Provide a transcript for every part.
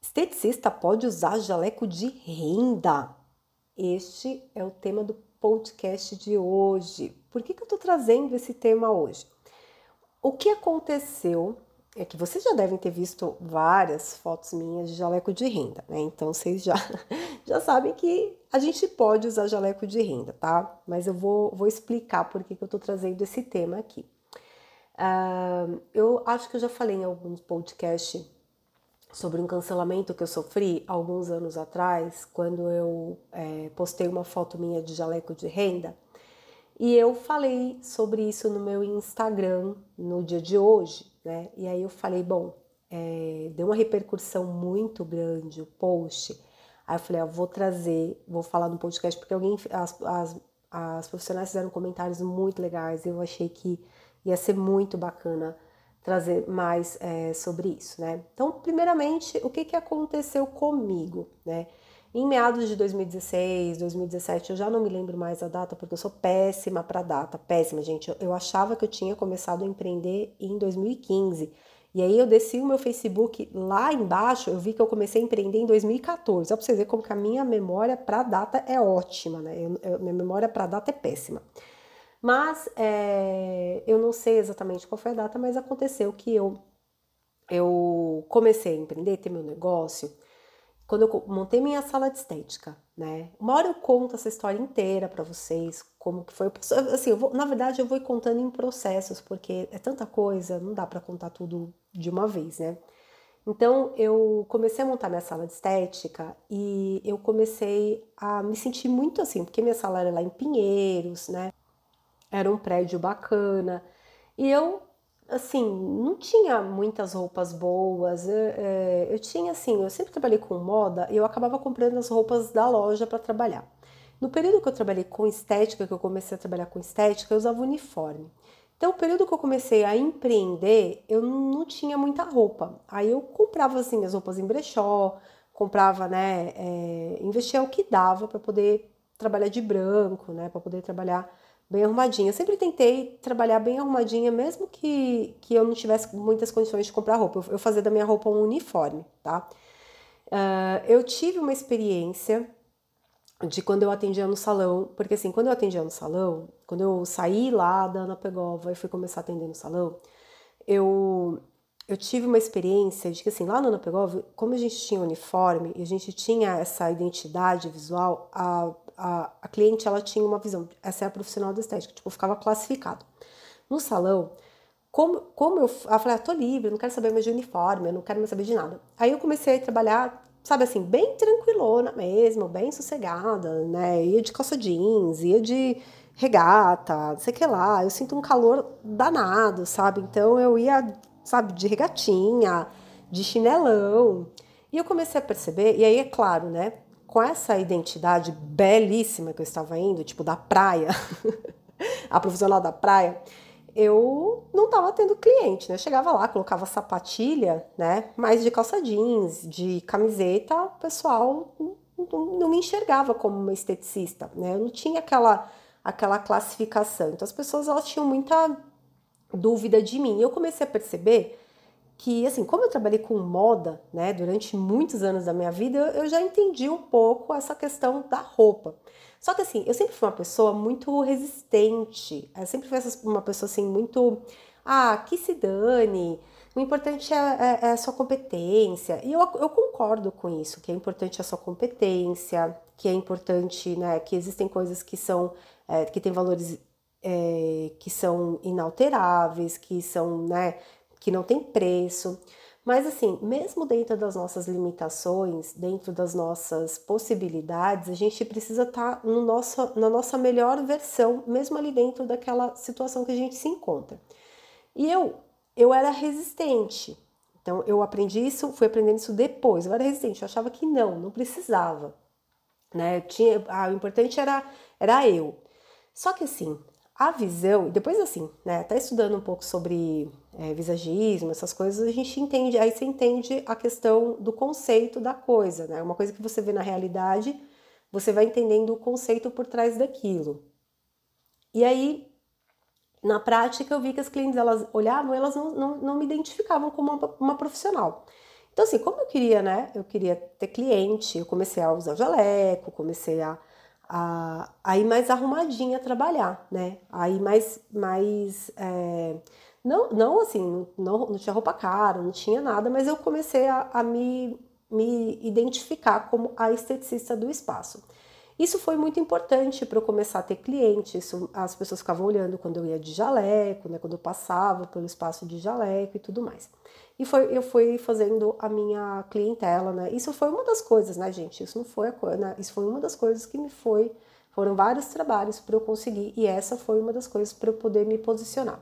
Esteticista pode usar jaleco de renda? Este é o tema do podcast de hoje. Por que, que eu estou trazendo esse tema hoje? O que aconteceu é que vocês já devem ter visto várias fotos minhas de jaleco de renda, né? Então vocês já, já sabem que a gente pode usar jaleco de renda, tá? Mas eu vou, vou explicar por que, que eu tô trazendo esse tema aqui. Uh, eu acho que eu já falei em alguns podcasts sobre um cancelamento que eu sofri alguns anos atrás, quando eu é, postei uma foto minha de jaleco de renda. E eu falei sobre isso no meu Instagram no dia de hoje, né? E aí eu falei, bom, é, deu uma repercussão muito grande o post. Aí eu falei, ah, vou trazer, vou falar no podcast, porque alguém, as, as, as profissionais fizeram comentários muito legais. Eu achei que ia ser muito bacana trazer mais é, sobre isso, né? Então, primeiramente, o que, que aconteceu comigo, né? Em meados de 2016, 2017, eu já não me lembro mais a data, porque eu sou péssima para data, péssima, gente. Eu, eu achava que eu tinha começado a empreender em 2015. E aí eu desci o meu Facebook lá embaixo, eu vi que eu comecei a empreender em 2014. Só para vocês verem como que a minha memória para data é ótima, né? Eu, eu, minha memória para data é péssima. Mas é, eu não sei exatamente qual foi a data, mas aconteceu que eu, eu comecei a empreender, ter meu negócio, quando eu montei minha sala de estética, né? Uma hora eu conto essa história inteira para vocês, como que foi. Assim, vou, na verdade, eu vou contando em processos, porque é tanta coisa, não dá para contar tudo de uma vez, né? Então eu comecei a montar minha sala de estética e eu comecei a me sentir muito assim, porque minha sala era lá em Pinheiros, né? Era um prédio bacana. E eu, assim, não tinha muitas roupas boas. Eu, é, eu tinha, assim, eu sempre trabalhei com moda e eu acabava comprando as roupas da loja para trabalhar. No período que eu trabalhei com estética, que eu comecei a trabalhar com estética, eu usava uniforme. Então, o período que eu comecei a empreender, eu não tinha muita roupa. Aí eu comprava assim as roupas em brechó, comprava, né, é, investia o que dava para poder trabalhar de branco, né, para poder trabalhar bem arrumadinha. Eu sempre tentei trabalhar bem arrumadinha, mesmo que, que eu não tivesse muitas condições de comprar roupa. Eu, eu fazia da minha roupa um uniforme, tá? Uh, eu tive uma experiência de quando eu atendia no salão, porque assim, quando eu atendia no salão, quando eu saí lá da Ana Pegova e fui começar a atender no salão, eu eu tive uma experiência de que assim, lá no Ana Pegova, como a gente tinha uniforme e a gente tinha essa identidade visual, a, a, a cliente ela tinha uma visão, essa é a profissional da estética, tipo, ficava classificado. No salão, como, como eu, eu falei, ah, tô livre, não quero saber mais de uniforme, eu não quero mais saber de nada. Aí eu comecei a trabalhar, sabe assim, bem tranquilona mesmo, bem sossegada, né? Ia de calça jeans, ia de regata, não sei o que lá. Eu sinto um calor danado, sabe? Então eu ia, sabe, de regatinha, de chinelão. E eu comecei a perceber, e aí é claro, né? Com essa identidade belíssima que eu estava indo, tipo da praia, a profissional da praia, eu não estava tendo cliente, né? Eu chegava lá, colocava sapatilha, né? Mas de calça jeans, de camiseta, o pessoal não, não me enxergava como uma esteticista, né? Eu não tinha aquela, aquela classificação. Então as pessoas elas tinham muita dúvida de mim. Eu comecei a perceber que, assim, como eu trabalhei com moda, né, durante muitos anos da minha vida, eu já entendi um pouco essa questão da roupa. Só que, assim, eu sempre fui uma pessoa muito resistente, eu sempre fui uma pessoa, assim, muito, ah, que se dane, o importante é, é, é a sua competência. E eu, eu concordo com isso, que é importante a sua competência, que é importante, né, que existem coisas que são, é, que têm valores é, que são inalteráveis, que são, né, que não tem preço. Mas assim, mesmo dentro das nossas limitações, dentro das nossas possibilidades, a gente precisa estar tá no nosso, na nossa melhor versão, mesmo ali dentro daquela situação que a gente se encontra. E eu, eu era resistente. Então eu aprendi isso, fui aprendendo isso depois. Eu era resistente, eu achava que não, não precisava. Né? Tinha, ah, o importante era, era eu. Só que assim, a visão, depois assim, né, até estudando um pouco sobre é, visagismo, essas coisas, a gente entende, aí você entende a questão do conceito da coisa, né? Uma coisa que você vê na realidade, você vai entendendo o conceito por trás daquilo. E aí, na prática, eu vi que as clientes, elas olhavam, elas não, não, não me identificavam como uma, uma profissional. Então, assim, como eu queria, né? Eu queria ter cliente, eu comecei a usar jaleco, comecei a, a, a ir mais arrumadinha a trabalhar, né? Aí mais, mais é, não, não assim, não, não tinha roupa cara, não tinha nada, mas eu comecei a, a me, me identificar como a esteticista do espaço. Isso foi muito importante para eu começar a ter clientes. as pessoas ficavam olhando quando eu ia de jaleco, né, quando eu passava pelo espaço de jaleco e tudo mais. E foi, eu fui fazendo a minha clientela, né? Isso foi uma das coisas, né, gente? Isso não foi a coisa, né? Isso foi uma das coisas que me foi. Foram vários trabalhos para eu conseguir, e essa foi uma das coisas para eu poder me posicionar.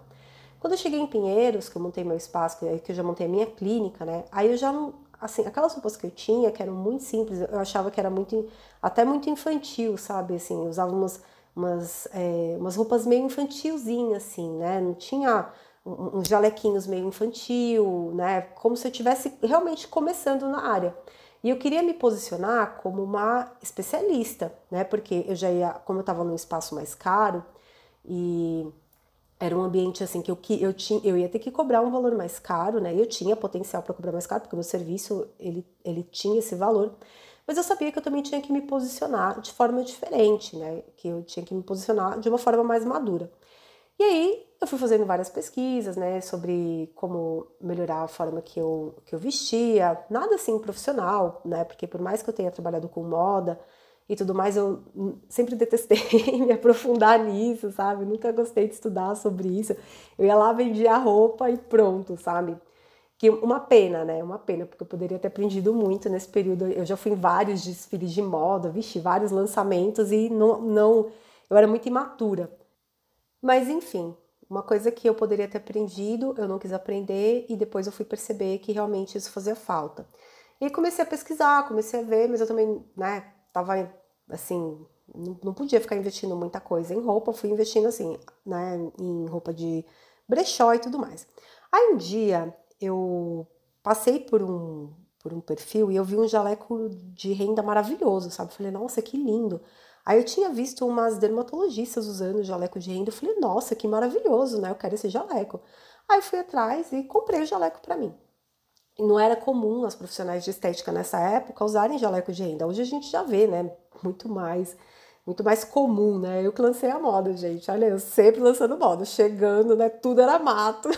Quando eu cheguei em Pinheiros, que eu montei meu espaço, que eu já montei a minha clínica, né? Aí eu já não, assim, aquelas roupas que eu tinha, que eram muito simples, eu achava que era muito, até muito infantil, sabe? Assim, eu usava umas, umas, é, umas roupas meio infantilzinhas, assim, né? Não tinha uns jalequinhos meio infantil, né? Como se eu estivesse realmente começando na área. E eu queria me posicionar como uma especialista, né? Porque eu já ia, como eu estava num espaço mais caro e era um ambiente assim que eu, que eu, tinha, eu ia ter que cobrar um valor mais caro, né? Eu tinha potencial para cobrar mais caro, porque o meu serviço ele, ele tinha esse valor. Mas eu sabia que eu também tinha que me posicionar de forma diferente, né? Que eu tinha que me posicionar de uma forma mais madura. E aí eu fui fazendo várias pesquisas, né, sobre como melhorar a forma que eu, que eu vestia, nada assim profissional, né, porque por mais que eu tenha trabalhado com moda e tudo mais, eu sempre detestei me aprofundar nisso, sabe? Nunca gostei de estudar sobre isso. Eu ia lá, vendia a roupa e pronto, sabe? Que uma pena, né? Uma pena, porque eu poderia ter aprendido muito nesse período. Eu já fui em vários desfiles de moda, vesti vários lançamentos e não, não eu era muito imatura. Mas enfim, uma coisa que eu poderia ter aprendido, eu não quis aprender e depois eu fui perceber que realmente isso fazia falta. E comecei a pesquisar, comecei a ver, mas eu também, né, tava assim, não podia ficar investindo muita coisa em roupa, fui investindo assim, né, em roupa de brechó e tudo mais. Aí um dia eu passei por um por um perfil e eu vi um jaleco de renda maravilhoso, sabe? Falei, nossa, que lindo. Aí eu tinha visto umas dermatologistas usando jaleco de renda. Eu falei, nossa, que maravilhoso, né? Eu quero esse jaleco. Aí fui atrás e comprei o jaleco para mim. Não era comum as profissionais de estética nessa época usarem jaleco de renda. Hoje a gente já vê, né? Muito mais, muito mais comum, né? Eu que lancei a moda, gente. Olha, eu sempre lançando moda, chegando, né? Tudo era mato.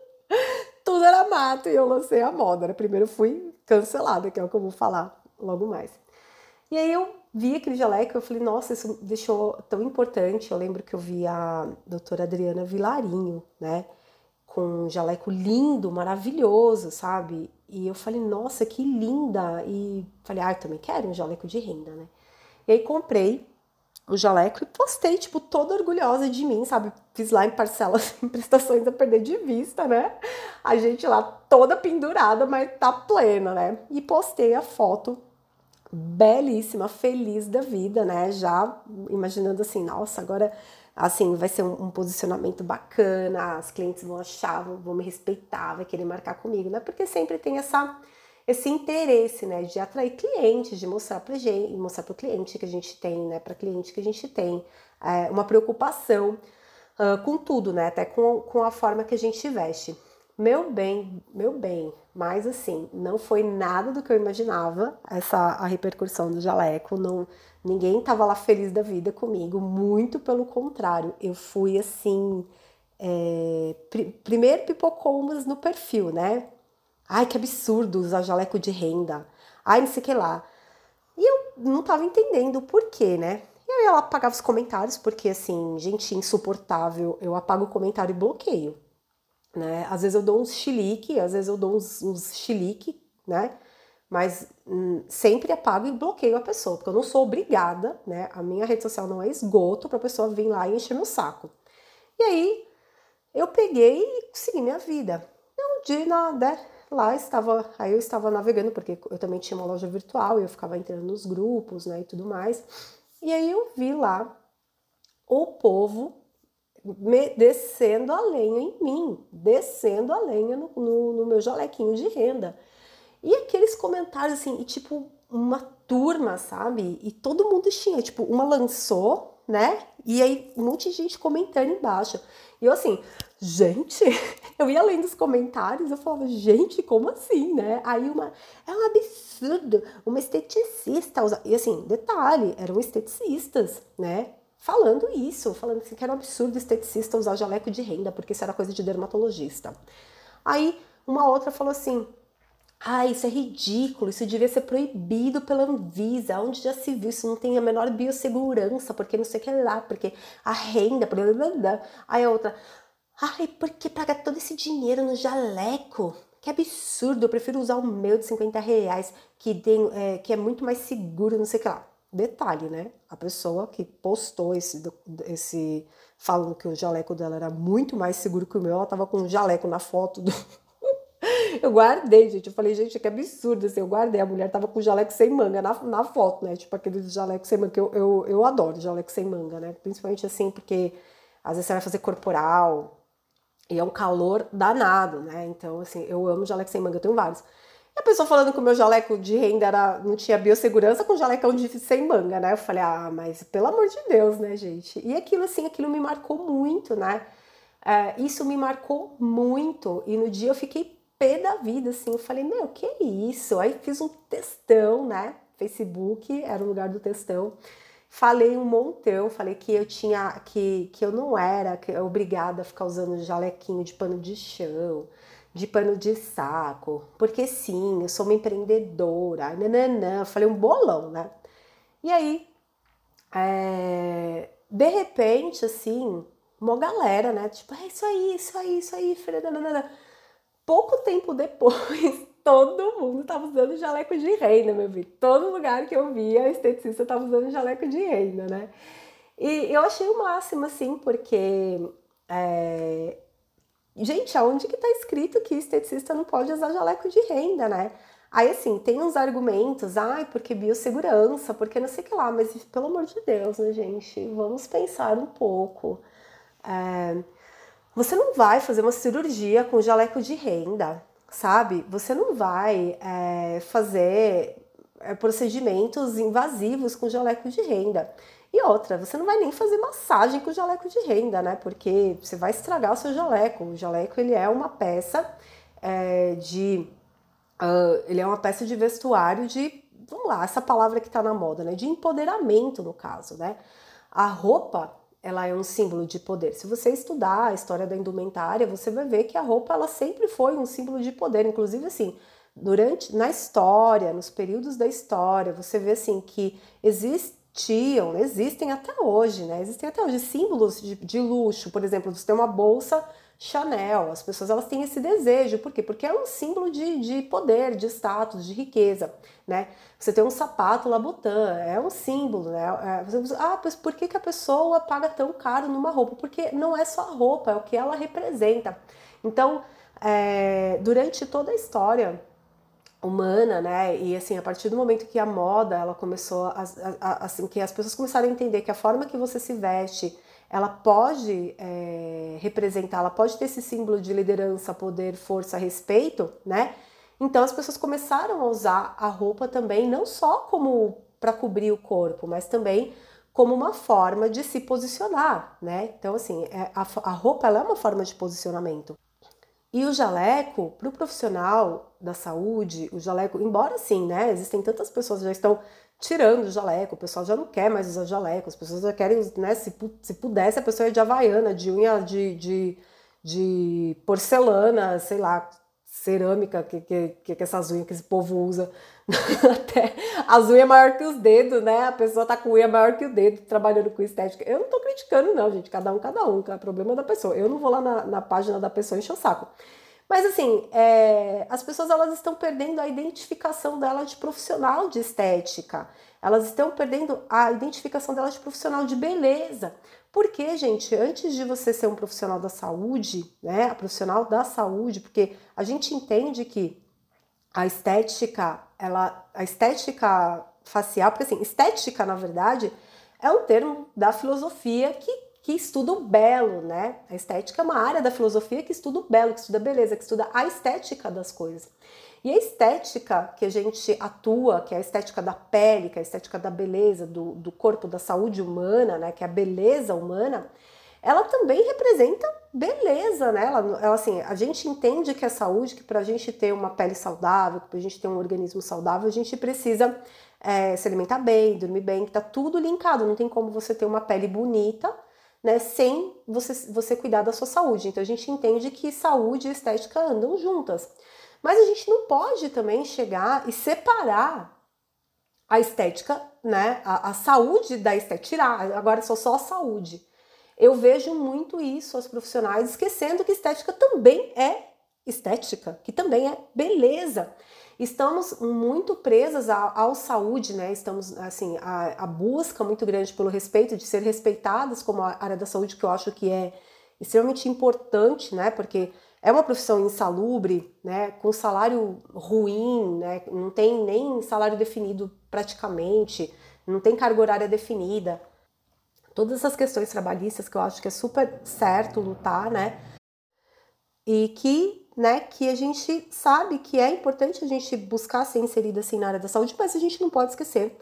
Tudo era mato e eu lancei a moda. Né? Primeiro fui cancelada, que é o que eu vou falar logo mais. E aí eu vi aquele jaleco, eu falei, nossa, isso deixou tão importante. Eu lembro que eu vi a doutora Adriana Vilarinho, né? Com um jaleco lindo, maravilhoso, sabe? E eu falei, nossa, que linda! E falei, ah, eu também quero um jaleco de renda, né? E aí comprei o jaleco e postei, tipo, toda orgulhosa de mim, sabe? Fiz lá em parcelas, em prestações a perder de vista, né? A gente lá toda pendurada, mas tá plena, né? E postei a foto belíssima, feliz da vida, né? Já imaginando assim, nossa, agora assim vai ser um, um, posicionamento bacana, as clientes vão achar, vão, me respeitar, vai querer marcar comigo, né? Porque sempre tem essa esse interesse, né, de atrair clientes, de mostrar para gente, mostrar para o cliente que a gente tem, né, para cliente que a gente tem é, uma preocupação uh, com tudo, né, até com, com a forma que a gente veste. Meu bem, meu bem, mas assim, não foi nada do que eu imaginava, essa a repercussão do jaleco, não, ninguém tava lá feliz da vida comigo, muito pelo contrário, eu fui assim, é, pr primeiro pipocou umas no perfil, né? Ai, que absurdo usar jaleco de renda, ai, não sei o que lá. E eu não tava entendendo o porquê, né? E aí ela apagava os comentários, porque assim, gente insuportável, eu apago o comentário e bloqueio né? Às vezes eu dou uns chilique, às vezes eu dou uns, uns chilique, né? Mas hum, sempre apago e bloqueio a pessoa, porque eu não sou obrigada, né? A minha rede social não é esgoto para a pessoa vir lá e encher meu saco. E aí eu peguei e segui minha vida. Um dia, né, lá estava, aí eu estava navegando, porque eu também tinha uma loja virtual e eu ficava entrando nos grupos, né, e tudo mais. E aí eu vi lá o povo descendo a lenha em mim, descendo a lenha no, no, no, meu jalequinho de renda. E aqueles comentários assim, e tipo, uma turma, sabe? E todo mundo tinha, tipo, uma lançou, né? E aí um monte de gente comentando embaixo. E eu assim, gente, eu ia lendo os comentários, eu falava, gente, como assim, né? Aí uma, é um absurdo, uma esteticista, e assim, detalhe, eram esteticistas, né? Falando isso, falando assim, que era um absurdo esteticista usar jaleco de renda, porque isso era coisa de dermatologista. Aí uma outra falou assim, ah, isso é ridículo, isso devia ser proibido pela Anvisa, onde já se viu, isso não tem a menor biossegurança, porque não sei o que lá, porque a renda, blá blá blá. Aí a outra, Ai, por que pagar todo esse dinheiro no jaleco? Que absurdo, eu prefiro usar o meu de 50 reais, que, tem, é, que é muito mais seguro, não sei o que lá. Detalhe, né? A pessoa que postou esse, esse falando que o jaleco dela era muito mais seguro que o meu, ela tava com um jaleco na foto do. eu guardei, gente. Eu falei, gente, que absurdo. Assim, eu guardei. A mulher tava com jaleco sem manga na, na foto, né? Tipo aquele jaleco sem manga, que eu, eu, eu adoro jaleco sem manga, né? Principalmente assim, porque às vezes você vai fazer corporal, e é um calor danado, né? Então, assim, eu amo jaleco sem manga, eu tenho vários. E a pessoa falando que o meu jaleco de renda era, não tinha biossegurança com jalecão de sem manga, né? Eu falei, ah, mas pelo amor de Deus, né, gente? E aquilo, assim, aquilo me marcou muito, né? É, isso me marcou muito. E no dia eu fiquei pé da vida, assim. Eu falei, meu, que é isso? Aí fiz um textão, né? Facebook era o lugar do textão. Falei um montão, falei que eu tinha, que, que eu não era que, obrigada a ficar usando jalequinho de pano de chão, de pano de saco, porque sim, eu sou uma empreendedora, nananã, falei um bolão, né? E aí, é, de repente, assim, uma galera, né? Tipo, é isso aí, isso aí, isso aí, filha, nananã. Pouco tempo depois, todo mundo tava usando jaleco de renda, meu filho. Todo lugar que eu via, a esteticista tava usando jaleco de renda, né? E eu achei o máximo, assim, porque. É... Gente, aonde que tá escrito que esteticista não pode usar jaleco de renda, né? Aí, assim, tem uns argumentos, ai, porque biossegurança, porque não sei o que lá, mas pelo amor de Deus, né, gente? Vamos pensar um pouco. É... Você não vai fazer uma cirurgia com jaleco de renda, sabe? Você não vai é, fazer é, procedimentos invasivos com jaleco de renda. E outra, você não vai nem fazer massagem com jaleco de renda, né? Porque você vai estragar o seu jaleco. O jaleco ele é uma peça é, de, uh, ele é uma peça de vestuário de, vamos lá, essa palavra que está na moda, né? De empoderamento no caso, né? A roupa ela é um símbolo de poder. Se você estudar a história da indumentária, você vai ver que a roupa ela sempre foi um símbolo de poder, inclusive assim, durante na história, nos períodos da história, você vê assim que existiam, existem até hoje, né? Existem até hoje símbolos de, de luxo, por exemplo, você tem uma bolsa Chanel, as pessoas elas têm esse desejo, por quê? Porque é um símbolo de, de poder, de status, de riqueza, né? Você tem um sapato Labutin, é um símbolo, né? É, ah, mas por que, que a pessoa paga tão caro numa roupa? Porque não é só a roupa, é o que ela representa. Então, é, durante toda a história humana, né? E assim, a partir do momento que a moda ela começou, a, a, a, assim, que as pessoas começaram a entender que a forma que você se veste ela pode é, representar, ela pode ter esse símbolo de liderança, poder, força, respeito, né? Então as pessoas começaram a usar a roupa também não só como para cobrir o corpo, mas também como uma forma de se posicionar, né? Então assim, é, a, a roupa ela é uma forma de posicionamento. E o jaleco, para o profissional da saúde, o jaleco, embora sim, né? Existem tantas pessoas que já estão tirando o jaleco, o pessoal já não quer mais usar jaleco, as pessoas já querem, né, se, se pudesse, a pessoa ia de havaiana, de unha de, de, de porcelana, sei lá, cerâmica, que, que, que, essas unhas que esse povo usa, até as unhas maior que os dedos, né, a pessoa tá com unha maior que o dedo, trabalhando com estética, eu não tô criticando não, gente, cada um, cada um, é problema da pessoa, eu não vou lá na, na página da pessoa encher o saco, mas assim, é, as pessoas elas estão perdendo a identificação dela de profissional de estética. Elas estão perdendo a identificação dela de profissional de beleza. Porque, gente, antes de você ser um profissional da saúde, né, a profissional da saúde, porque a gente entende que a estética, ela, a estética facial, porque assim, estética, na verdade, é um termo da filosofia que que estuda o belo, né? A estética é uma área da filosofia que estuda o belo, que estuda a beleza, que estuda a estética das coisas. E a estética que a gente atua, que é a estética da pele, que é a estética da beleza, do, do corpo, da saúde humana, né? Que é a beleza humana, ela também representa beleza, né? Ela, ela, assim, a gente entende que é saúde, que para a gente ter uma pele saudável, para a gente ter um organismo saudável, a gente precisa é, se alimentar bem, dormir bem, que tá tudo linkado. Não tem como você ter uma pele bonita, né, sem você, você cuidar da sua saúde. Então a gente entende que saúde e estética andam juntas. Mas a gente não pode também chegar e separar a estética, né, a, a saúde da estética, tirar, agora só só a saúde. Eu vejo muito isso aos profissionais esquecendo que estética também é estética, que também é beleza. Estamos muito presas ao, saúde, né? Estamos, assim, a, a, busca muito grande pelo respeito, de ser respeitadas como a área da saúde, que eu acho que é extremamente importante, né? Porque é uma profissão insalubre, né? Com salário ruim, né? Não tem nem salário definido praticamente, não tem carga horária definida todas essas questões trabalhistas que eu acho que é super certo lutar, né? E que, né, que a gente sabe que é importante a gente buscar ser inserida assim na área da saúde, mas a gente não pode esquecer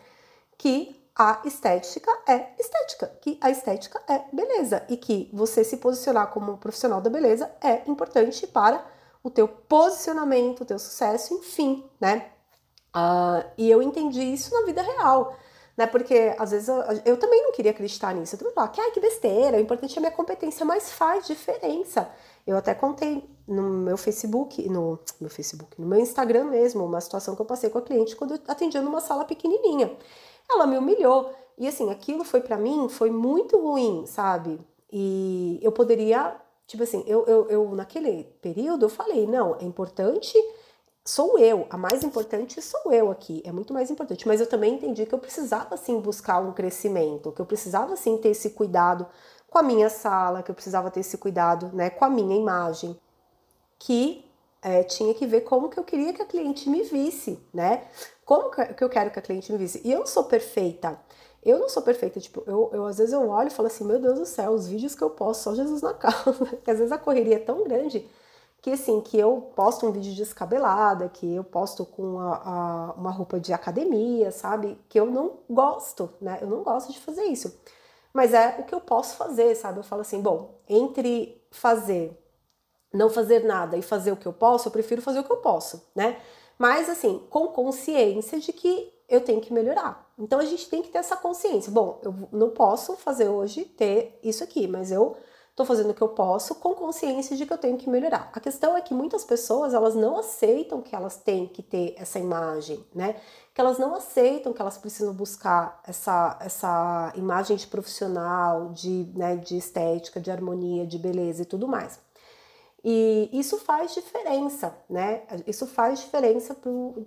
que a estética é estética, que a estética é beleza e que você se posicionar como profissional da beleza é importante para o teu posicionamento, o teu sucesso, enfim, né? Uh, e eu entendi isso na vida real né? Porque às vezes eu, eu também não queria acreditar nisso. Eu também falava ai, que besteira, o importante é a minha competência, mas faz diferença. Eu até contei no meu Facebook, no meu Facebook, no meu Instagram mesmo, uma situação que eu passei com a cliente quando eu atendia numa sala pequenininha. Ela me humilhou. E assim, aquilo foi para mim, foi muito ruim, sabe? E eu poderia, tipo assim, eu, eu, eu naquele período eu falei, não, é importante sou eu, a mais importante sou eu aqui, é muito mais importante. Mas eu também entendi que eu precisava sim buscar um crescimento, que eu precisava sim ter esse cuidado com a minha sala, que eu precisava ter esse cuidado, né, com a minha imagem, que é, tinha que ver como que eu queria que a cliente me visse, né? Como que eu quero que a cliente me visse? E eu não sou perfeita. Eu não sou perfeita, tipo, eu, eu às vezes eu olho e falo assim, meu Deus do céu, os vídeos que eu posto, só Jesus na causa, porque às vezes a correria é tão grande que assim, que eu posto um vídeo descabelada, que eu posto com a, a, uma roupa de academia, sabe? Que eu não gosto, né? Eu não gosto de fazer isso. Mas é o que eu posso fazer, sabe? Eu falo assim, bom, entre fazer, não fazer nada e fazer o que eu posso, eu prefiro fazer o que eu posso, né? Mas assim, com consciência de que eu tenho que melhorar. Então a gente tem que ter essa consciência. Bom, eu não posso fazer hoje ter isso aqui, mas eu Estou fazendo o que eu posso com consciência de que eu tenho que melhorar. A questão é que muitas pessoas elas não aceitam que elas têm que ter essa imagem, né? Que elas não aceitam que elas precisam buscar essa, essa imagem de profissional, de, né, de estética, de harmonia, de beleza e tudo mais. E isso faz diferença, né? Isso faz diferença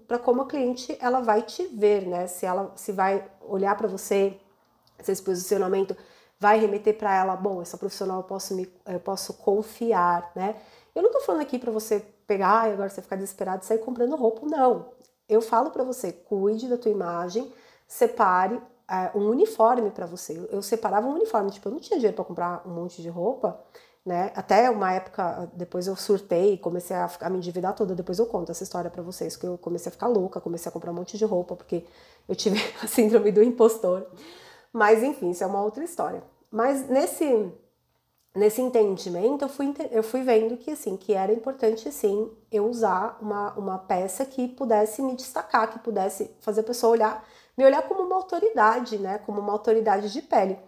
para como a cliente ela vai te ver, né? Se ela se vai olhar para você, se esse posicionamento vai remeter para ela, bom, essa profissional eu posso, me, eu posso confiar, né? Eu não tô falando aqui para você pegar e agora você ficar desesperado e sair comprando roupa, não. Eu falo para você, cuide da tua imagem, separe é, um uniforme para você. Eu separava um uniforme, tipo, eu não tinha dinheiro para comprar um monte de roupa, né? Até uma época, depois eu surtei, comecei a, a me endividar toda, depois eu conto essa história para vocês, que eu comecei a ficar louca, comecei a comprar um monte de roupa, porque eu tive a síndrome do impostor. Mas enfim, isso é uma outra história. Mas nesse nesse entendimento eu fui, eu fui vendo que assim que era importante sim eu usar uma, uma peça que pudesse me destacar, que pudesse fazer a pessoa olhar, me olhar como uma autoridade, né? Como uma autoridade de pele.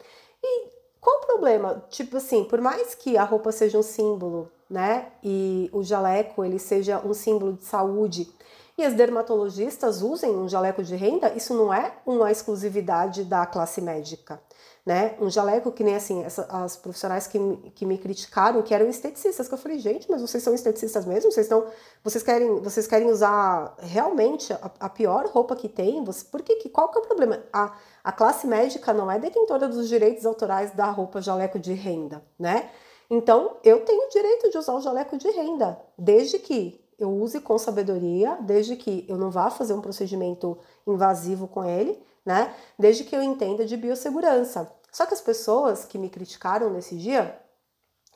E qual o problema? Tipo assim, por mais que a roupa seja um símbolo, né? E o jaleco ele seja um símbolo de saúde e as dermatologistas usem um jaleco de renda, isso não é uma exclusividade da classe médica. Né? Um jaleco que nem assim, essa, as profissionais que, que me criticaram, que eram esteticistas, que eu falei, gente, mas vocês são esteticistas mesmo? Vocês estão, vocês querem, vocês querem usar realmente a, a pior roupa que tem? Você, por que, qual que é o problema? A, a classe médica não é detentora dos direitos autorais da roupa jaleco de renda, né? Então, eu tenho o direito de usar o jaleco de renda, desde que eu use com sabedoria, desde que eu não vá fazer um procedimento invasivo com ele, né? Desde que eu entenda de biossegurança. Só que as pessoas que me criticaram nesse dia,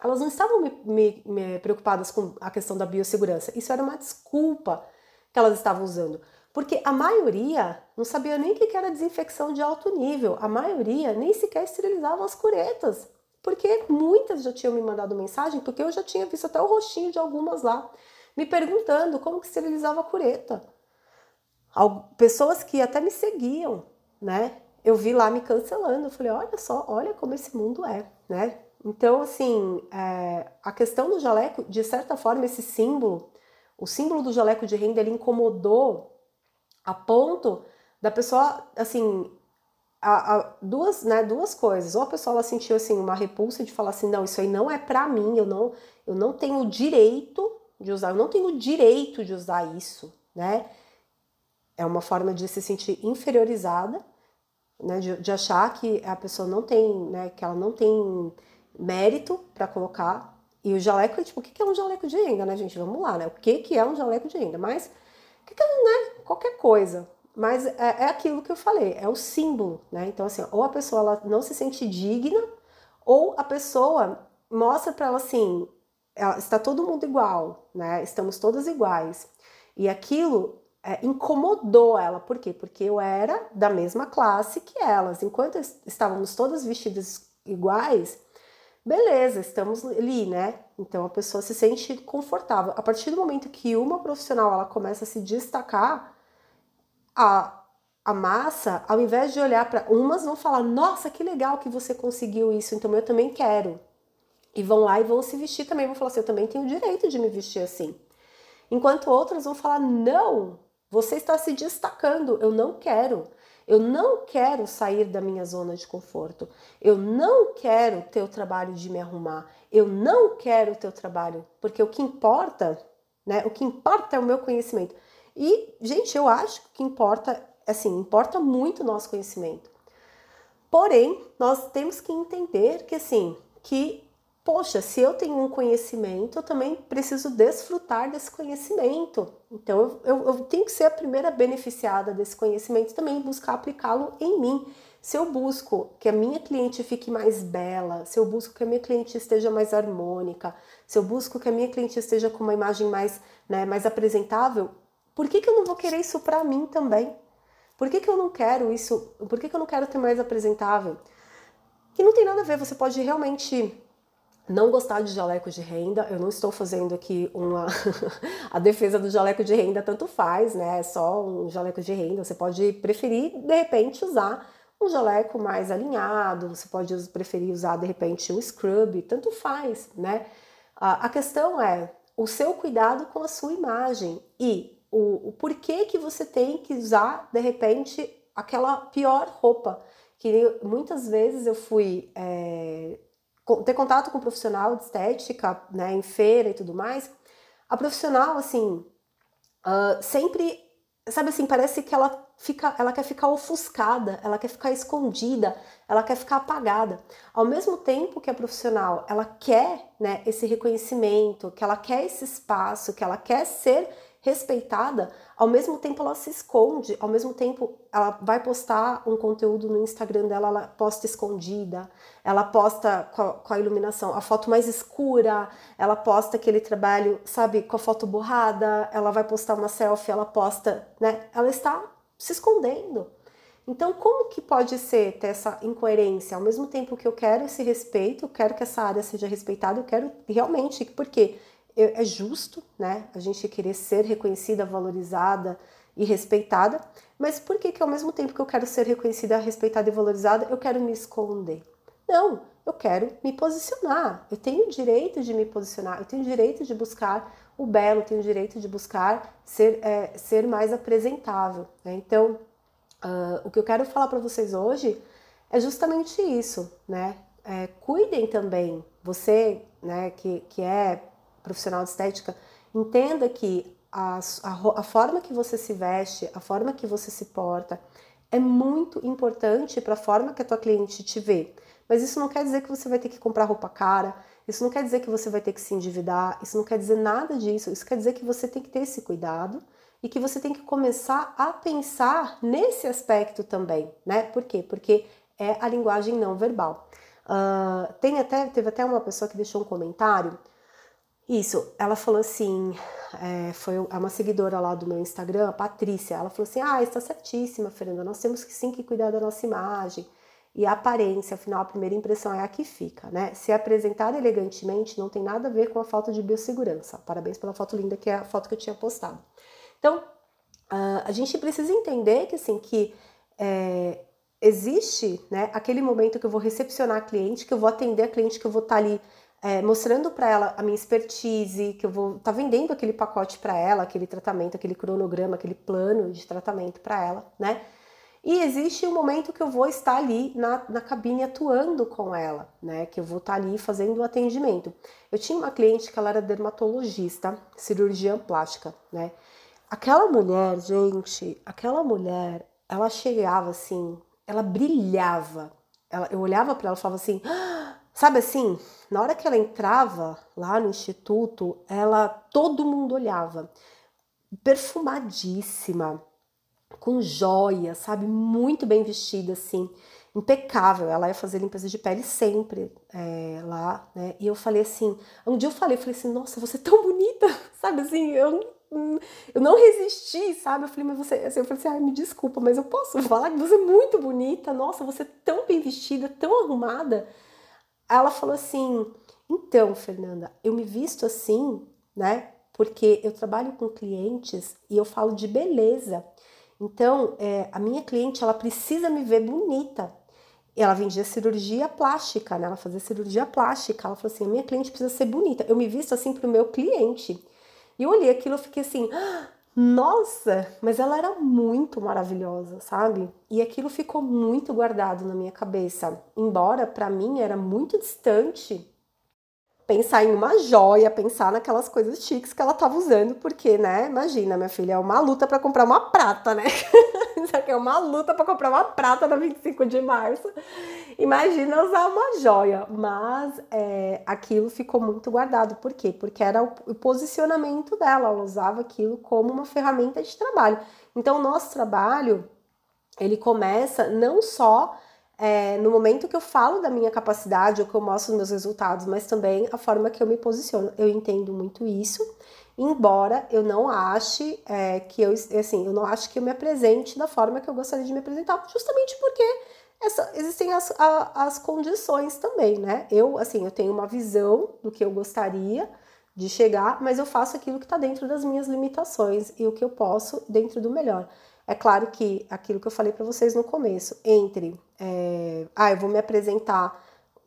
elas não estavam me, me, me preocupadas com a questão da biossegurança. Isso era uma desculpa que elas estavam usando. Porque a maioria não sabia nem o que era desinfecção de alto nível. A maioria nem sequer esterilizava as curetas. porque muitas já tinham me mandado mensagem, porque eu já tinha visto até o rostinho de algumas lá, me perguntando como que esterilizava a cureta. Pessoas que até me seguiam, né? Eu vi lá me cancelando, eu falei, olha só, olha como esse mundo é, né? Então, assim, é, a questão do jaleco, de certa forma, esse símbolo, o símbolo do jaleco de renda, ele incomodou a ponto da pessoa, assim, a, a, duas, né, duas coisas. Ou a pessoa ela sentiu assim uma repulsa de falar assim, não, isso aí não é para mim, eu não, eu não tenho direito de usar, eu não tenho direito de usar isso, né? É uma forma de se sentir inferiorizada, né, de, de achar que a pessoa não tem, né, que ela não tem mérito para colocar. E o jaleco, tipo, o que é um jaleco de renda, né, gente? Vamos lá, né? O que, que é um jaleco de renda? Mas, o que, que é, né? Qualquer coisa. Mas é, é, aquilo que eu falei, é o símbolo, né? Então, assim, ou a pessoa ela não se sente digna, ou a pessoa mostra para ela assim, está todo mundo igual, né? Estamos todas iguais. E aquilo é, incomodou ela, por quê? Porque eu era da mesma classe que elas. Enquanto estávamos todas vestidas iguais, beleza, estamos ali, né? Então a pessoa se sente confortável. A partir do momento que uma profissional ela começa a se destacar, a, a massa, ao invés de olhar para umas, vão falar: Nossa, que legal que você conseguiu isso, então eu também quero. E vão lá e vão se vestir também, vão falar assim: Eu também tenho o direito de me vestir assim. Enquanto outras vão falar: Não, você está se destacando, eu não quero. Eu não quero sair da minha zona de conforto. Eu não quero ter o trabalho de me arrumar. Eu não quero o trabalho, porque o que importa, né? O que importa é o meu conhecimento. E, gente, eu acho que importa, assim, importa muito o nosso conhecimento. Porém, nós temos que entender que, assim, que, poxa, se eu tenho um conhecimento, eu também preciso desfrutar desse conhecimento. Então, eu, eu, eu tenho que ser a primeira beneficiada desse conhecimento também buscar aplicá-lo em mim. Se eu busco que a minha cliente fique mais bela, se eu busco que a minha cliente esteja mais harmônica, se eu busco que a minha cliente esteja com uma imagem mais, né, mais apresentável, por que, que eu não vou querer isso para mim também? Por que, que eu não quero isso? Por que, que eu não quero ter mais apresentável? Que não tem nada a ver, você pode realmente não gostar de jaleco de renda. Eu não estou fazendo aqui uma a defesa do jaleco de renda, tanto faz, né? É só um jaleco de renda. Você pode preferir, de repente, usar um jaleco mais alinhado, você pode preferir usar, de repente, um scrub, tanto faz, né? A questão é o seu cuidado com a sua imagem e o, o porquê que você tem que usar, de repente, aquela pior roupa. Que muitas vezes eu fui é, ter contato com um profissional de estética, né, em feira e tudo mais. A profissional, assim, uh, sempre, sabe assim, parece que ela fica, ela quer ficar ofuscada, ela quer ficar escondida, ela quer ficar apagada. Ao mesmo tempo que a profissional, ela quer, né, esse reconhecimento, que ela quer esse espaço, que ela quer ser respeitada, ao mesmo tempo ela se esconde, ao mesmo tempo ela vai postar um conteúdo no Instagram dela, ela posta escondida, ela posta com a, com a iluminação a foto mais escura, ela posta aquele trabalho, sabe, com a foto borrada, ela vai postar uma selfie, ela posta, né? Ela está se escondendo. Então, como que pode ser ter essa incoerência? Ao mesmo tempo que eu quero esse respeito, eu quero que essa área seja respeitada, eu quero realmente, porque é justo, né? A gente querer ser reconhecida, valorizada e respeitada, mas por que que ao mesmo tempo que eu quero ser reconhecida, respeitada e valorizada, eu quero me esconder? Não, eu quero me posicionar. Eu tenho o direito de me posicionar, eu tenho o direito de buscar o belo, eu tenho o direito de buscar ser, é, ser mais apresentável. Né? Então, uh, o que eu quero falar para vocês hoje é justamente isso, né? É, cuidem também, você, né, que, que é profissional de estética, entenda que a, a, a forma que você se veste, a forma que você se porta, é muito importante para a forma que a tua cliente te vê. Mas isso não quer dizer que você vai ter que comprar roupa cara, isso não quer dizer que você vai ter que se endividar, isso não quer dizer nada disso. Isso quer dizer que você tem que ter esse cuidado e que você tem que começar a pensar nesse aspecto também, né? Por quê? Porque é a linguagem não verbal. Uh, tem até, teve até uma pessoa que deixou um comentário isso, ela falou assim, é, foi uma seguidora lá do meu Instagram, a Patrícia, ela falou assim, ah, está certíssima, Fernanda, nós temos que sim que cuidar da nossa imagem. e a aparência, afinal, a primeira impressão é a que fica, né? Se apresentar elegantemente não tem nada a ver com a falta de biossegurança. Parabéns pela foto linda, que é a foto que eu tinha postado. Então, uh, a gente precisa entender que, assim, que é, existe, né, aquele momento que eu vou recepcionar a cliente, que eu vou atender a cliente, que eu vou estar tá ali é, mostrando para ela a minha expertise, que eu vou estar tá vendendo aquele pacote para ela, aquele tratamento, aquele cronograma, aquele plano de tratamento para ela, né? E existe um momento que eu vou estar ali na, na cabine atuando com ela, né? Que eu vou estar ali fazendo o atendimento. Eu tinha uma cliente que ela era dermatologista, cirurgiã plástica, né? Aquela mulher, gente, aquela mulher, ela chegava assim, ela brilhava. Ela, eu olhava para ela e falava assim, ah! Sabe assim, na hora que ela entrava lá no instituto, ela todo mundo olhava, perfumadíssima com joia, sabe? Muito bem vestida, assim, impecável. Ela ia fazer limpeza de pele sempre é, lá, né? E eu falei assim, um dia eu falei, eu falei assim, nossa, você é tão bonita, sabe? Assim, eu, eu não resisti, sabe? Eu falei, mas você, assim, eu falei assim, ai, me desculpa, mas eu posso falar que você é muito bonita, nossa, você é tão bem vestida, tão arrumada. Ela falou assim, então, Fernanda, eu me visto assim, né? Porque eu trabalho com clientes e eu falo de beleza. Então, é, a minha cliente, ela precisa me ver bonita. Ela vendia cirurgia plástica, né? Ela fazia cirurgia plástica. Ela falou assim: a minha cliente precisa ser bonita. Eu me visto assim para o meu cliente. E eu olhei aquilo e fiquei assim: ah, nossa, mas ela era muito maravilhosa, sabe? E aquilo ficou muito guardado na minha cabeça. Embora para mim era muito distante pensar em uma joia, pensar naquelas coisas chiques que ela tava usando, porque, né, imagina, minha filha, é uma luta para comprar uma prata, né? Isso aqui é uma luta para comprar uma prata na 25 de março. Imagina usar uma joia, mas é, aquilo ficou muito guardado. Por quê? Porque era o, posicionamento dela, ela usava aquilo como uma ferramenta de trabalho. Então, o nosso trabalho, ele começa não só é, no momento que eu falo da minha capacidade ou que eu mostro os meus resultados, mas também a forma que eu me posiciono. Eu entendo muito isso, embora eu não ache é, que eu, assim, eu não acho que eu me apresente da forma que eu gostaria de me apresentar, justamente porque essa, existem as, a, as condições também, né? Eu, assim, eu tenho uma visão do que eu gostaria de chegar, mas eu faço aquilo que está dentro das minhas limitações e o que eu posso dentro do melhor. É claro que aquilo que eu falei para vocês no começo, entre, é, ah, eu vou me apresentar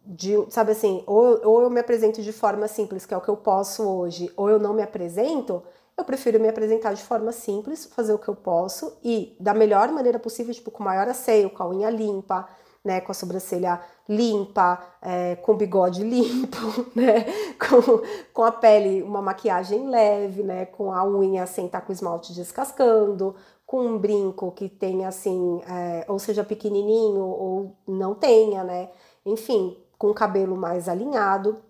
de, sabe assim, ou, ou eu me apresento de forma simples, que é o que eu posso hoje, ou eu não me apresento, eu prefiro me apresentar de forma simples, fazer o que eu posso e da melhor maneira possível, tipo, com maior asseio, com a unha limpa, né, com a sobrancelha limpa, é, com o bigode limpo, né, com, com a pele, uma maquiagem leve, né, com a unha sem estar com o esmalte descascando, com um brinco que tenha assim, é, ou seja pequenininho ou não tenha, né? Enfim, com o cabelo mais alinhado,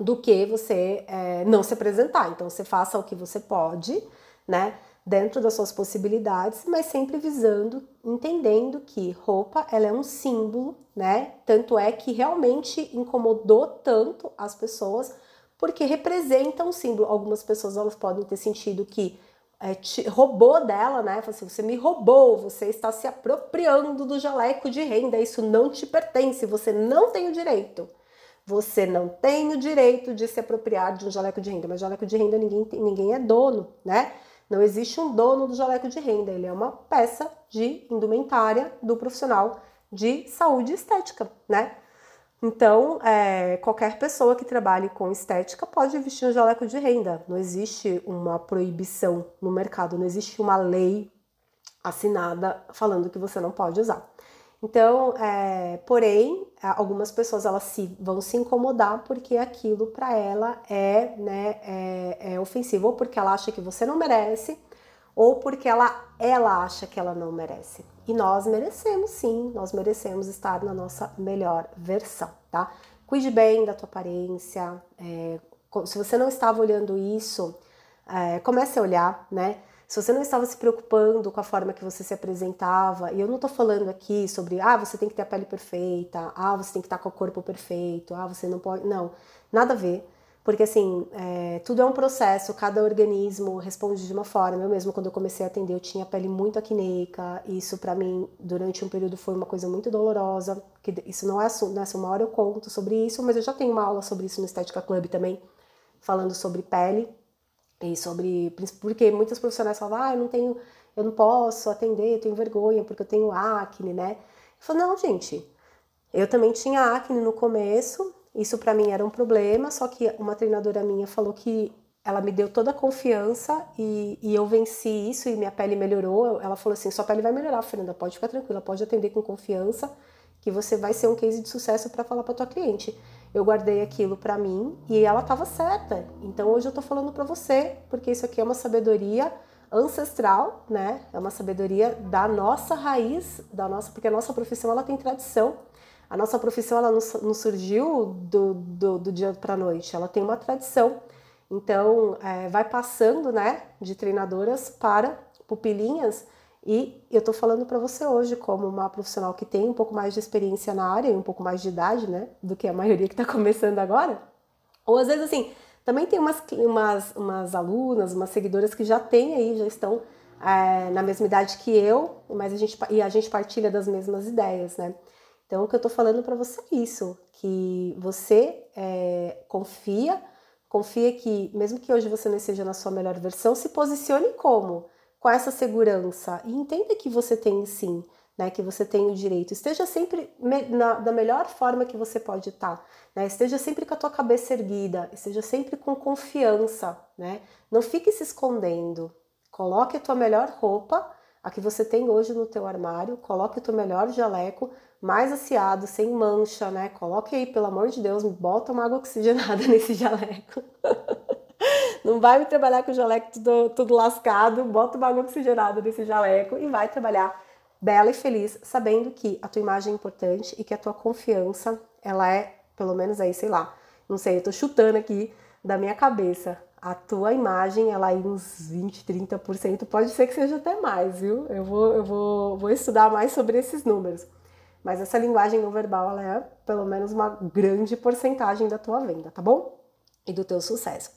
do que você é, não se apresentar. Então, você faça o que você pode, né? Dentro das suas possibilidades, mas sempre visando, entendendo que roupa ela é um símbolo, né? Tanto é que realmente incomodou tanto as pessoas, porque representa um símbolo. Algumas pessoas elas podem ter sentido que é, te, roubou dela, né? Assim, você me roubou, você está se apropriando do jaleco de renda, isso não te pertence, você não tem o direito. Você não tem o direito de se apropriar de um jaleco de renda, mas jaleco de renda ninguém, ninguém é dono, né? Não existe um dono do jaleco de renda, ele é uma peça de indumentária do profissional de saúde estética, né? Então, é, qualquer pessoa que trabalhe com estética pode vestir um jaleco de renda. Não existe uma proibição no mercado, não existe uma lei assinada falando que você não pode usar. Então, é, porém, algumas pessoas elas se, vão se incomodar porque aquilo para ela é, né, é, é ofensivo, ou porque ela acha que você não merece, ou porque ela, ela acha que ela não merece. E nós merecemos sim, nós merecemos estar na nossa melhor versão, tá? Cuide bem da tua aparência. É, se você não estava olhando isso, é, comece a olhar, né? Se você não estava se preocupando com a forma que você se apresentava, e eu não estou falando aqui sobre, ah, você tem que ter a pele perfeita, ah, você tem que estar com o corpo perfeito, ah, você não pode. Não, nada a ver. Porque assim, é, tudo é um processo, cada organismo responde de uma forma. Eu mesmo, quando eu comecei a atender, eu tinha pele muito acneica, isso para mim, durante um período, foi uma coisa muito dolorosa, que isso não é assunto, né? uma hora eu conto sobre isso, mas eu já tenho uma aula sobre isso no Estética Club também, falando sobre pele, e sobre, porque muitas profissionais falam, ah, eu não tenho, eu não posso atender, eu tenho vergonha, porque eu tenho acne, né? Eu falo, não, gente, eu também tinha acne no começo, isso para mim era um problema, só que uma treinadora minha falou que ela me deu toda a confiança e, e, eu venci isso e minha pele melhorou. Ela falou assim: sua pele vai melhorar, Fernanda, pode ficar tranquila, pode atender com confiança, que você vai ser um case de sucesso para falar para tua cliente. Eu guardei aquilo para mim e ela estava certa. Então hoje eu tô falando para você, porque isso aqui é uma sabedoria ancestral, né? É uma sabedoria da nossa raiz, da nossa, porque a nossa profissão ela tem tradição. A nossa profissão ela não, surgiu do, do, do dia para a noite, ela tem uma tradição. Então, é, vai passando né, de treinadoras para pupilinhas. E eu estou falando para você hoje, como uma profissional que tem um pouco mais de experiência na área e um pouco mais de idade, né? Do que a maioria que está começando agora. Ou às vezes, assim, também tem umas, umas, umas alunas, umas seguidoras que já têm aí, já estão é, na mesma idade que eu, mas a gente, e a gente partilha das mesmas ideias, né? Então, o que eu estou falando para você é isso, que você é, confia, confia que, mesmo que hoje você não esteja na sua melhor versão, se posicione como? Com essa segurança e entenda que você tem sim, né, que você tem o direito. Esteja sempre na, da melhor forma que você pode estar, tá, né? Esteja sempre com a tua cabeça erguida, esteja sempre com confiança, né? Não fique se escondendo. Coloque a tua melhor roupa, a que você tem hoje no teu armário, coloque o teu melhor jaleco, mais aciado, sem mancha, né? Coloque aí, pelo amor de Deus, bota uma água oxigenada nesse jaleco. Não vai me trabalhar com o jaleco tudo, tudo lascado, bota uma água oxigenada nesse jaleco e vai trabalhar bela e feliz, sabendo que a tua imagem é importante e que a tua confiança, ela é, pelo menos aí, sei lá, não sei, eu tô chutando aqui da minha cabeça. A tua imagem, ela aí uns 20, 30%, pode ser que seja até mais, viu? Eu vou, eu vou, vou estudar mais sobre esses números. Mas essa linguagem não verbal, ela é pelo menos uma grande porcentagem da tua venda, tá bom? E do teu sucesso.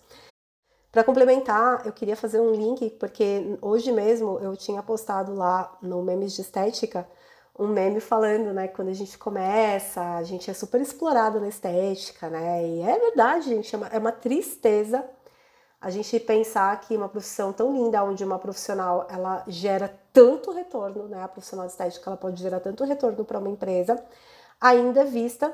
Para complementar, eu queria fazer um link, porque hoje mesmo eu tinha postado lá no Memes de Estética um meme falando, né, quando a gente começa, a gente é super explorado na estética, né, e é verdade, gente, é uma, é uma tristeza a gente pensar que uma profissão tão linda, onde uma profissional ela gera tanto retorno, né? A profissional de estética ela pode gerar tanto retorno para uma empresa, ainda vista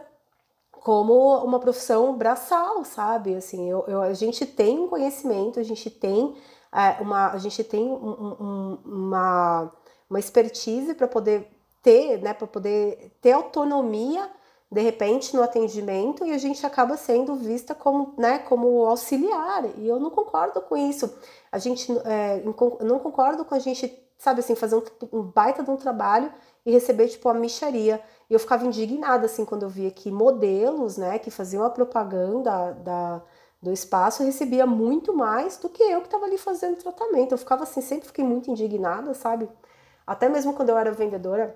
como uma profissão braçal, sabe? Assim, eu, eu, a gente tem um conhecimento, a gente tem é, uma, a gente tem um, um, uma, uma expertise para poder ter, né? Para poder ter autonomia de repente no atendimento e a gente acaba sendo vista como, né, como auxiliar e eu não concordo com isso. A gente é, não concordo com a gente, sabe assim, fazer um, um, baita de um trabalho e receber tipo a micharia. E eu ficava indignada assim quando eu via que modelos, né, que faziam a propaganda da, do espaço recebia muito mais do que eu que estava ali fazendo tratamento. Eu ficava assim, sempre fiquei muito indignada, sabe? Até mesmo quando eu era vendedora,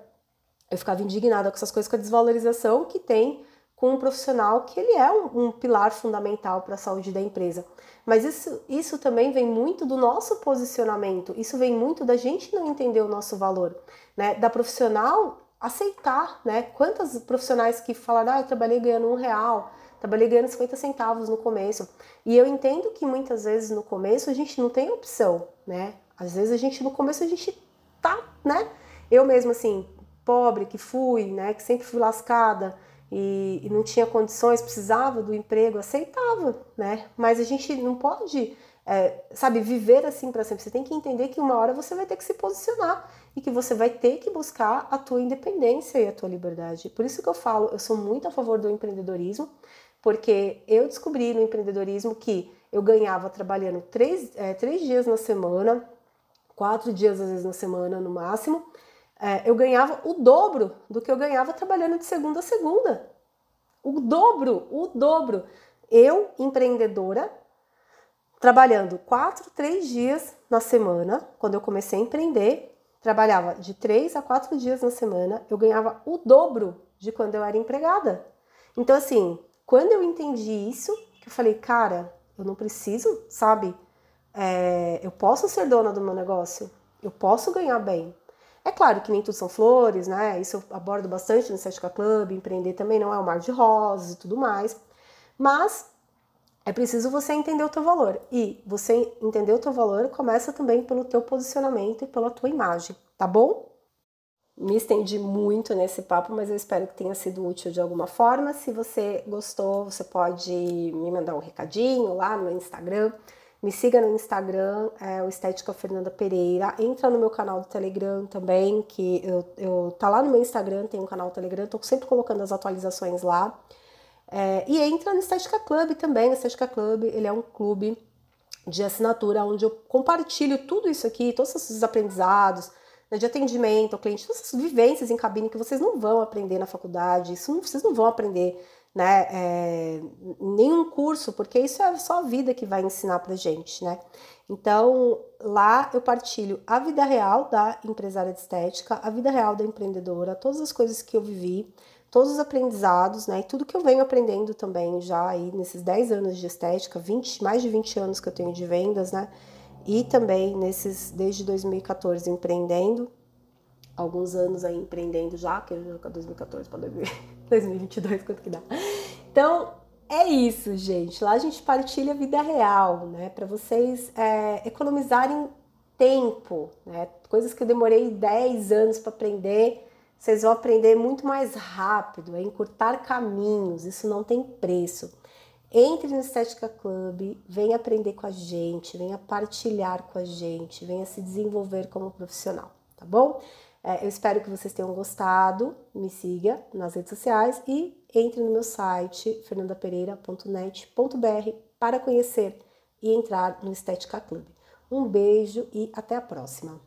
eu ficava indignada com essas coisas, com a desvalorização que tem com um profissional que ele é um, um pilar fundamental para a saúde da empresa. Mas isso, isso também vem muito do nosso posicionamento, isso vem muito da gente não entender o nosso valor, né? Da profissional aceitar, né? Quantas profissionais que falaram, ah, eu trabalhei ganhando um real, trabalhei ganhando 50 centavos no começo. E eu entendo que muitas vezes no começo a gente não tem opção, né? Às vezes a gente, no começo, a gente tá, né? Eu mesmo, assim, pobre que fui, né, que sempre fui lascada e, e não tinha condições, precisava do emprego, aceitava, né? Mas a gente não pode, é, sabe, viver assim para sempre. Você tem que entender que uma hora você vai ter que se posicionar e que você vai ter que buscar a tua independência e a tua liberdade. Por isso que eu falo, eu sou muito a favor do empreendedorismo, porque eu descobri no empreendedorismo que eu ganhava trabalhando três, é, três dias na semana, quatro dias às vezes na semana no máximo, é, eu ganhava o dobro do que eu ganhava trabalhando de segunda a segunda. O dobro, o dobro. Eu, empreendedora, trabalhando quatro, três dias na semana, quando eu comecei a empreender, trabalhava de três a quatro dias na semana, eu ganhava o dobro de quando eu era empregada. Então, assim, quando eu entendi isso, eu falei, cara, eu não preciso, sabe? É, eu posso ser dona do meu negócio, eu posso ganhar bem. É claro que nem tudo são flores, né? Isso eu abordo bastante no Estética Club, empreender também não é um mar de rosas e tudo mais. Mas é preciso você entender o teu valor. E você entender o teu valor começa também pelo teu posicionamento e pela tua imagem, tá bom? Me estendi muito nesse papo, mas eu espero que tenha sido útil de alguma forma. Se você gostou, você pode me mandar um recadinho lá no Instagram. Me siga no Instagram, é o Estética Fernanda Pereira. Entra no meu canal do Telegram também, que eu, eu tá lá no meu Instagram, tem um canal do Telegram, tô sempre colocando as atualizações lá. É, e entra no Estética Club também. O Estética Club, ele é um clube de assinatura onde eu compartilho tudo isso aqui, todos esses aprendizados, né, de atendimento ao cliente, todas essas vivências em cabine que vocês não vão aprender na faculdade, isso não, vocês não vão aprender né, é, nenhum curso, porque isso é só a vida que vai ensinar pra gente, né? Então, lá eu partilho a vida real da empresária de estética, a vida real da empreendedora, todas as coisas que eu vivi, todos os aprendizados, né? E tudo que eu venho aprendendo também já aí nesses 10 anos de estética, 20, mais de 20 anos que eu tenho de vendas, né? e também nesses desde 2014 empreendendo, alguns anos aí empreendendo já, que eu 2014 para 2022, quanto que dá. Então, é isso, gente. Lá a gente partilha a vida real, né? Para vocês é, economizarem tempo, né? Coisas que eu demorei 10 anos para aprender, vocês vão aprender muito mais rápido, é encurtar caminhos, isso não tem preço. Entre no Estética Club, venha aprender com a gente, venha partilhar com a gente, venha se desenvolver como profissional, tá bom? É, eu espero que vocês tenham gostado. Me siga nas redes sociais e entre no meu site fernandapereira.net.br para conhecer e entrar no Estética Club. Um beijo e até a próxima!